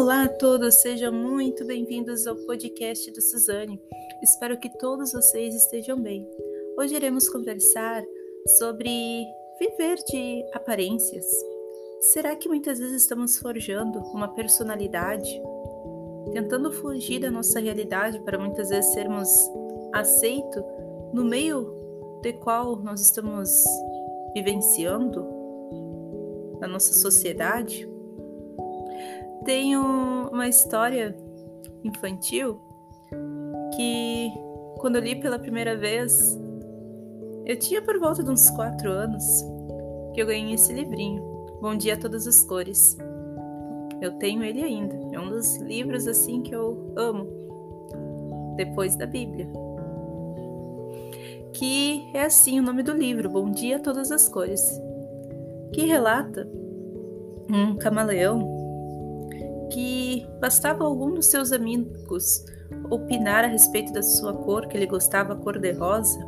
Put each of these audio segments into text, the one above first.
Olá a todos, sejam muito bem-vindos ao podcast do Suzane. Espero que todos vocês estejam bem. Hoje iremos conversar sobre viver de aparências. Será que muitas vezes estamos forjando uma personalidade, tentando fugir da nossa realidade para muitas vezes sermos aceitos no meio de qual nós estamos vivenciando na nossa sociedade? Tenho uma história infantil que, quando eu li pela primeira vez, eu tinha por volta de uns quatro anos que eu ganhei esse livrinho, Bom Dia a Todas as Cores. Eu tenho ele ainda, é um dos livros assim que eu amo, depois da Bíblia. Que é assim o nome do livro, Bom Dia a Todas as Cores, que relata um camaleão que bastava algum dos seus amigos opinar a respeito da sua cor, que ele gostava cor-de-rosa,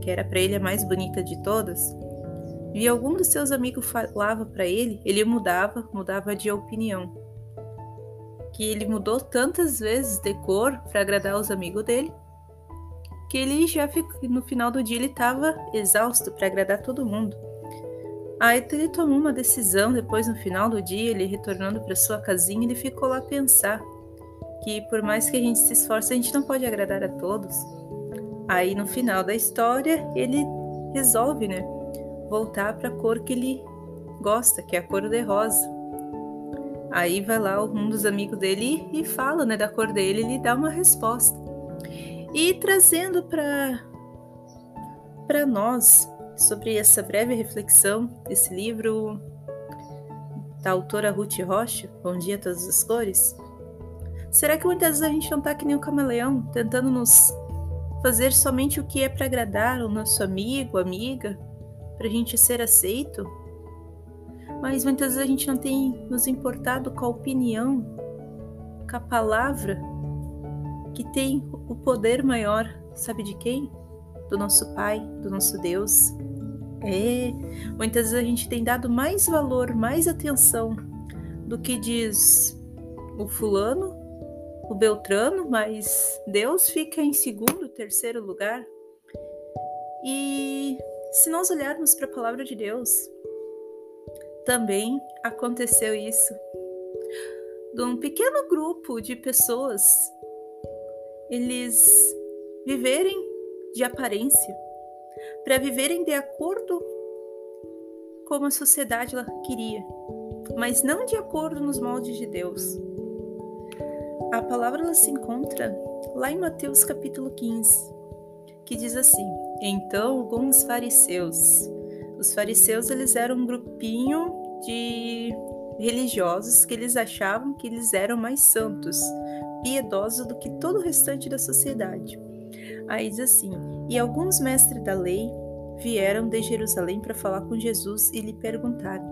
que era para ele a mais bonita de todas, e algum dos seus amigos falava para ele, ele mudava, mudava de opinião. Que ele mudou tantas vezes de cor para agradar os amigos dele, que ele já no final do dia ele estava exausto para agradar todo mundo. Aí ele tomou uma decisão depois no final do dia, ele retornando para sua casinha, ele ficou lá pensar que por mais que a gente se esforce, a gente não pode agradar a todos. Aí no final da história, ele resolve, né, voltar para a cor que ele gosta, que é a cor de rosa. Aí vai lá um dos amigos dele e fala, né, da cor dele, ele dá uma resposta. E trazendo para para nós sobre essa breve reflexão desse livro da autora Ruth Rocha, Bom Dia Todas as Cores? Será que muitas vezes a gente não tá que nem o camaleão, tentando nos fazer somente o que é para agradar o nosso amigo, amiga, para a gente ser aceito? Mas muitas vezes a gente não tem nos importado com a opinião, com a palavra que tem o poder maior, sabe de quem? Do nosso Pai, do nosso Deus. É, muitas vezes a gente tem dado mais valor, mais atenção do que diz o fulano, o Beltrano, mas Deus fica em segundo, terceiro lugar. E se nós olharmos para a palavra de Deus, também aconteceu isso. De um pequeno grupo de pessoas, eles viverem de aparência, para viverem de acordo como a sociedade queria, mas não de acordo nos moldes de Deus. A palavra ela se encontra lá em Mateus capítulo 15, que diz assim: Então alguns fariseus, os fariseus eles eram um grupinho de religiosos que eles achavam que eles eram mais santos, piedosos do que todo o restante da sociedade. Aí diz assim: E alguns mestres da lei vieram de Jerusalém para falar com Jesus e lhe perguntaram: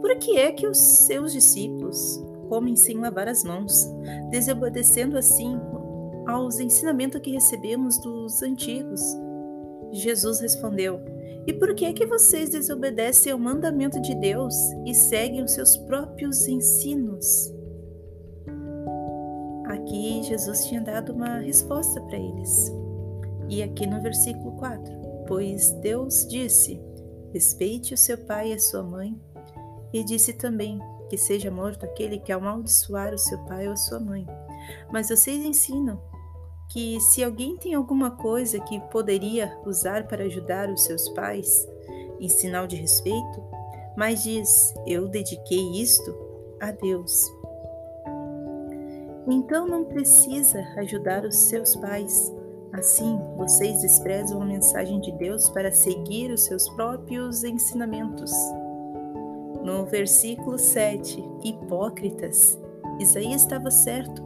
Por que é que os seus discípulos comem sem lavar as mãos, desobedecendo assim aos ensinamentos que recebemos dos antigos? Jesus respondeu: E por que é que vocês desobedecem ao mandamento de Deus e seguem os seus próprios ensinos? Aqui Jesus tinha dado uma resposta para eles. E aqui no versículo 4: Pois Deus disse: Respeite o seu pai e a sua mãe, e disse também que seja morto aquele que amaldiçoar o seu pai ou a sua mãe. Mas vocês ensinam que se alguém tem alguma coisa que poderia usar para ajudar os seus pais, em sinal de respeito, mas diz: Eu dediquei isto a Deus. Então não precisa ajudar os seus pais Assim, vocês desprezam a mensagem de Deus para seguir os seus próprios ensinamentos. No versículo 7, hipócritas, Isaías estava certo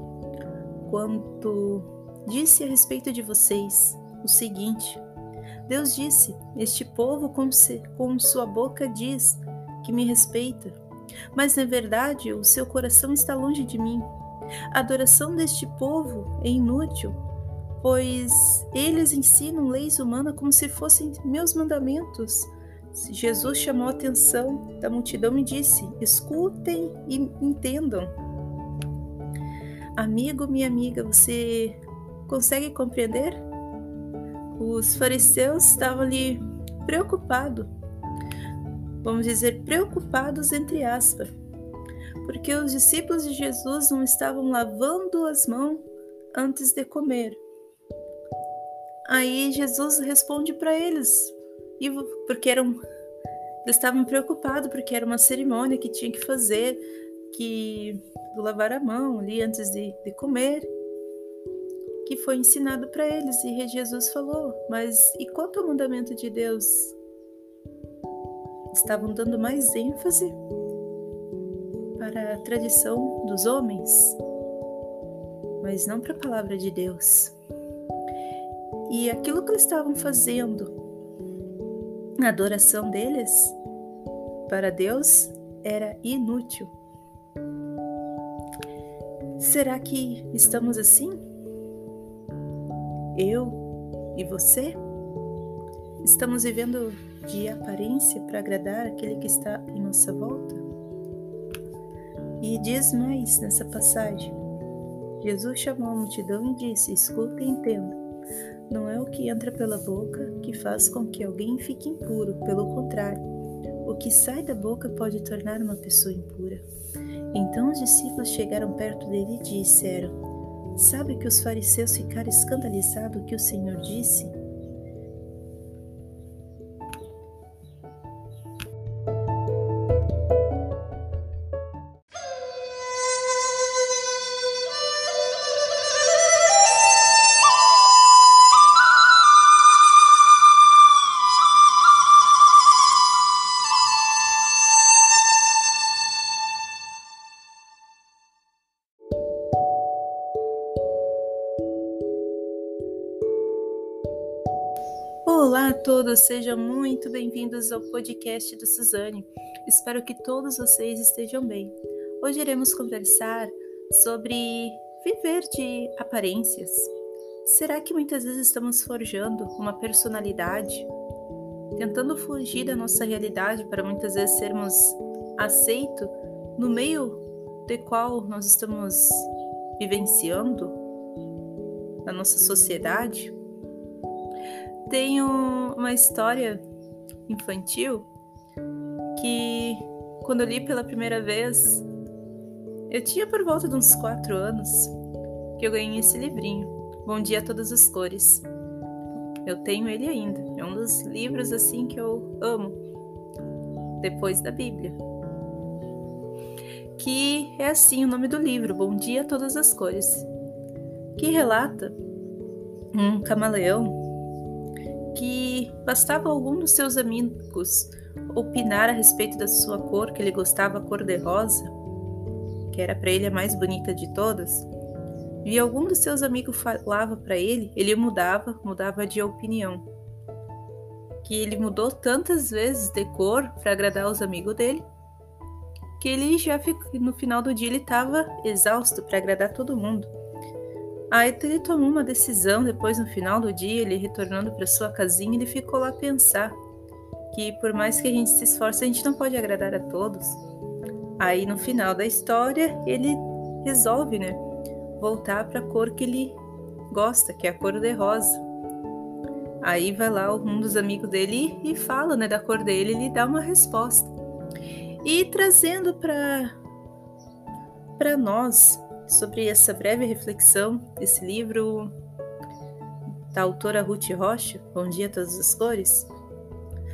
quando disse a respeito de vocês o seguinte: Deus disse: Este povo com, se, com sua boca diz que me respeita, mas na verdade o seu coração está longe de mim. A adoração deste povo é inútil pois eles ensinam leis humanas como se fossem meus mandamentos. Jesus chamou a atenção da multidão e disse: Escutem e entendam. Amigo, minha amiga, você consegue compreender? Os fariseus estavam ali preocupados, vamos dizer, preocupados entre aspas, porque os discípulos de Jesus não estavam lavando as mãos antes de comer. Aí Jesus responde para eles, e porque eram eles estavam preocupados porque era uma cerimônia que tinha que fazer, que lavar a mão ali antes de, de comer, que foi ensinado para eles e Jesus falou: mas e quanto ao mandamento de Deus? Estavam dando mais ênfase para a tradição dos homens, mas não para a palavra de Deus. E aquilo que eles estavam fazendo na adoração deles para Deus era inútil. Será que estamos assim? Eu e você? Estamos vivendo de aparência para agradar aquele que está em nossa volta? E diz mais nessa passagem: Jesus chamou a multidão e disse: Escuta e entenda. Não é o que entra pela boca que faz com que alguém fique impuro, pelo contrário, o que sai da boca pode tornar uma pessoa impura. Então os discípulos chegaram perto dele e disseram: Sabe que os fariseus ficaram escandalizados que o Senhor disse? Olá a todos, sejam muito bem-vindos ao podcast do Suzane. Espero que todos vocês estejam bem. Hoje iremos conversar sobre viver de aparências. Será que muitas vezes estamos forjando uma personalidade, tentando fugir da nossa realidade para muitas vezes sermos aceitos no meio de qual nós estamos vivenciando na nossa sociedade? Tenho uma história infantil que, quando eu li pela primeira vez, eu tinha por volta de uns quatro anos que eu ganhei esse livrinho, Bom Dia a Todas as Cores. Eu tenho ele ainda. É um dos livros assim que eu amo, depois da Bíblia. Que é assim o nome do livro, Bom Dia a Todas as Cores, que relata um camaleão que bastava algum dos seus amigos opinar a respeito da sua cor, que ele gostava cor de rosa, que era para ele a mais bonita de todas, e algum dos seus amigos falava para ele, ele mudava, mudava de opinião. Que ele mudou tantas vezes de cor para agradar os amigos dele, que ele já no final do dia ele estava exausto para agradar todo mundo. Aí ele tomou uma decisão depois no final do dia, ele retornando para sua casinha, ele ficou lá a pensar que por mais que a gente se esforce, a gente não pode agradar a todos. Aí no final da história, ele resolve, né, voltar para a cor que ele gosta, que é a cor de rosa. Aí vai lá um dos amigos dele e fala, né, da cor dele, ele dá uma resposta. E trazendo para para nós sobre essa breve reflexão desse livro da autora Ruth Rocha, Bom Dia Todas as Cores.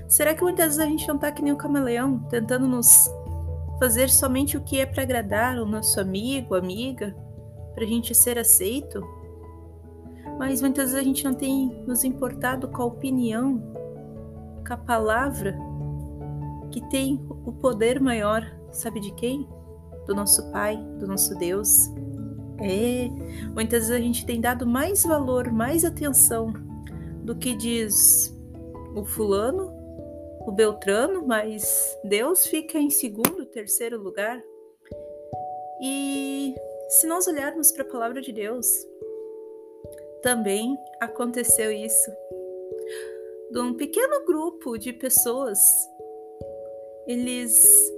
Será que muitas vezes a gente não tá que nem o um camaleão, tentando nos fazer somente o que é para agradar o nosso amigo, amiga, para a gente ser aceito? Mas muitas vezes a gente não tem nos importado com a opinião, com a palavra que tem o poder maior, sabe de quem? Do nosso Pai, do nosso Deus. É, muitas vezes a gente tem dado mais valor, mais atenção do que diz o fulano, o Beltrano, mas Deus fica em segundo, terceiro lugar. E se nós olharmos para a palavra de Deus, também aconteceu isso. De um pequeno grupo de pessoas, eles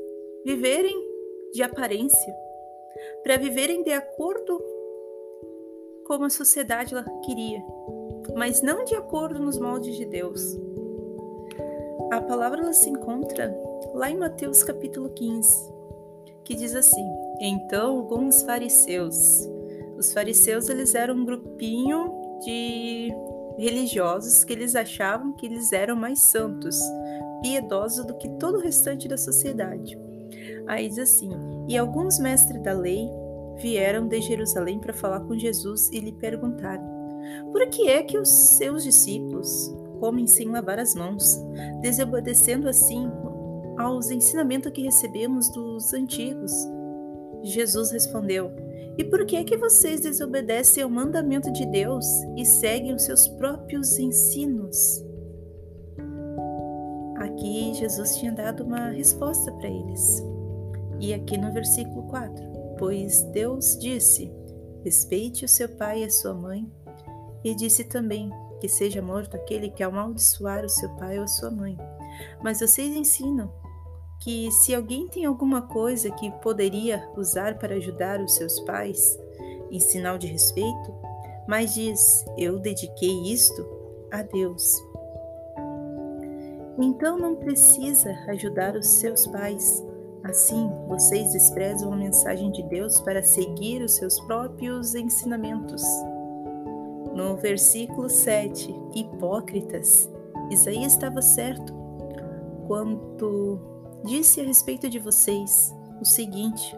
viverem de aparência para viverem de acordo como a sociedade queria, mas não de acordo nos moldes de Deus. A palavra ela se encontra lá em Mateus capítulo 15, que diz assim: Então alguns fariseus, os fariseus eles eram um grupinho de religiosos que eles achavam que eles eram mais santos, piedosos do que todo o restante da sociedade. Aí diz assim: E alguns mestres da lei vieram de Jerusalém para falar com Jesus e lhe perguntaram: Por que é que os seus discípulos comem sem lavar as mãos, desobedecendo assim aos ensinamentos que recebemos dos antigos? Jesus respondeu: E por que é que vocês desobedecem ao mandamento de Deus e seguem os seus próprios ensinos? Aqui Jesus tinha dado uma resposta para eles. E aqui no versículo 4: Pois Deus disse: Respeite o seu pai e a sua mãe, e disse também: Que seja morto aquele que amaldiçoar o seu pai ou a sua mãe. Mas vocês ensinam que se alguém tem alguma coisa que poderia usar para ajudar os seus pais, em sinal de respeito, mas diz: Eu dediquei isto a Deus. Então não precisa ajudar os seus pais. Assim, vocês desprezam a mensagem de Deus para seguir os seus próprios ensinamentos. No versículo 7, hipócritas, Isaías estava certo quando disse a respeito de vocês o seguinte: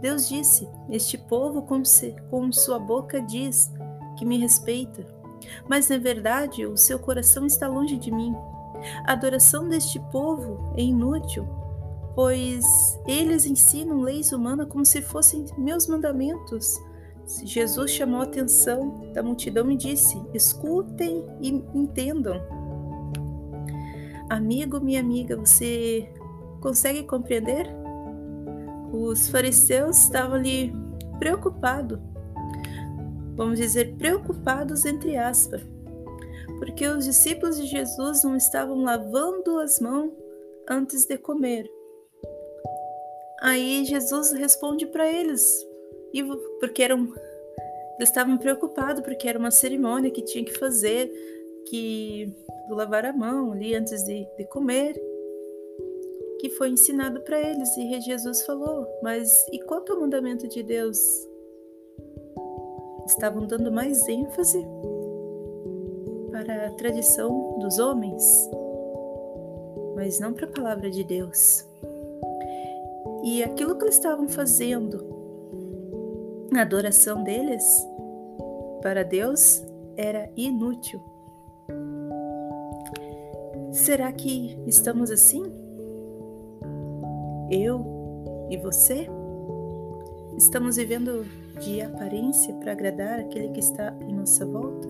Deus disse: Este povo com, se, com sua boca diz que me respeita, mas na verdade o seu coração está longe de mim. A adoração deste povo é inútil, pois eles ensinam leis humanas como se fossem meus mandamentos. Jesus chamou a atenção da multidão e disse: Escutem e entendam. Amigo, minha amiga, você consegue compreender? Os fariseus estavam ali preocupados, vamos dizer, preocupados entre aspas, porque os discípulos de Jesus não estavam lavando as mãos antes de comer. Aí Jesus responde para eles, porque eram eles estavam preocupados porque era uma cerimônia que tinha que fazer, que lavar a mão ali antes de, de comer, que foi ensinado para eles e Jesus falou, mas e quanto ao mandamento de Deus? Estavam dando mais ênfase para a tradição dos homens, mas não para a palavra de Deus. E aquilo que eles estavam fazendo na adoração deles para Deus era inútil. Será que estamos assim? Eu e você? Estamos vivendo de aparência para agradar aquele que está em nossa volta?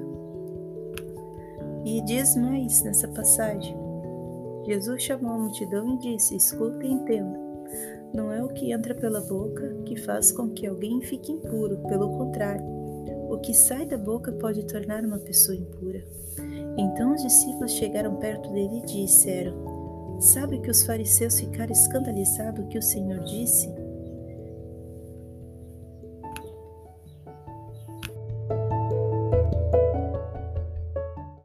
E diz mais nessa passagem: Jesus chamou a multidão e disse: Escuta e entenda. Não é o que entra pela boca que faz com que alguém fique impuro, pelo contrário, o que sai da boca pode tornar uma pessoa impura. Então os discípulos chegaram perto dele e disseram: Sabe que os fariseus ficaram escandalizados que o Senhor disse?